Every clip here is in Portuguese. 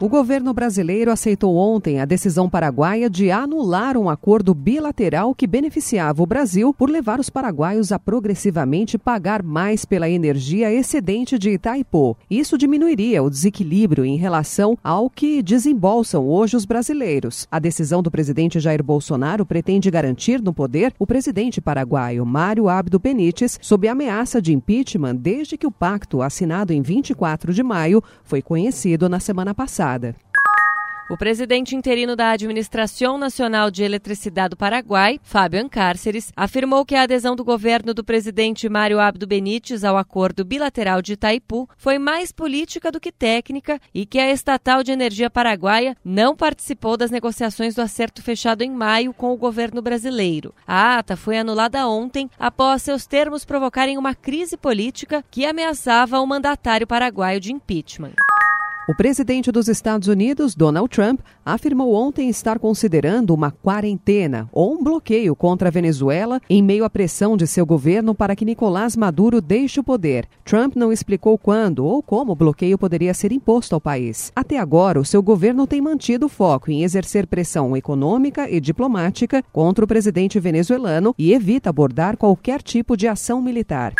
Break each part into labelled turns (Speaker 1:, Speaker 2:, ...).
Speaker 1: O governo brasileiro aceitou ontem a decisão paraguaia de anular um acordo bilateral que beneficiava o Brasil por levar os paraguaios a progressivamente pagar mais pela energia excedente de Itaipu. Isso diminuiria o desequilíbrio em relação ao que desembolsam hoje os brasileiros. A decisão do presidente Jair Bolsonaro pretende garantir no poder o presidente paraguaio Mário Abdo Benítez sob ameaça de impeachment desde que o pacto assinado em 24 de maio foi conhecido na semana passada.
Speaker 2: O presidente interino da Administração Nacional de Eletricidade do Paraguai, Fábio Ancárceres, afirmou que a adesão do governo do presidente Mário Abdo Benítez ao acordo bilateral de Itaipu foi mais política do que técnica e que a estatal de energia paraguaia não participou das negociações do acerto fechado em maio com o governo brasileiro. A ata foi anulada ontem após seus termos provocarem uma crise política que ameaçava o mandatário paraguaio de impeachment.
Speaker 1: O presidente dos Estados Unidos, Donald Trump, afirmou ontem estar considerando uma quarentena ou um bloqueio contra a Venezuela em meio à pressão de seu governo para que Nicolás Maduro deixe o poder. Trump não explicou quando ou como o bloqueio poderia ser imposto ao país. Até agora, o seu governo tem mantido foco em exercer pressão econômica e diplomática contra o presidente venezuelano e evita abordar qualquer tipo de ação militar.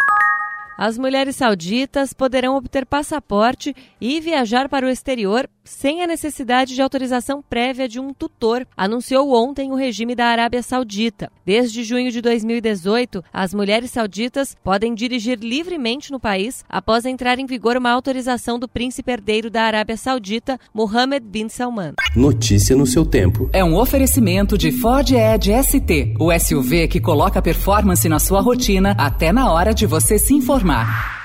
Speaker 2: As mulheres sauditas poderão obter passaporte e viajar para o exterior sem a necessidade de autorização prévia de um tutor, anunciou ontem o regime da Arábia Saudita. Desde junho de 2018, as mulheres sauditas podem dirigir livremente no país após entrar em vigor uma autorização do príncipe herdeiro da Arábia Saudita, Mohammed bin Salman.
Speaker 3: Notícia no seu tempo.
Speaker 4: É um oferecimento de Ford Edge ST, o SUV que coloca performance na sua rotina até na hora de você se informar. 嘛。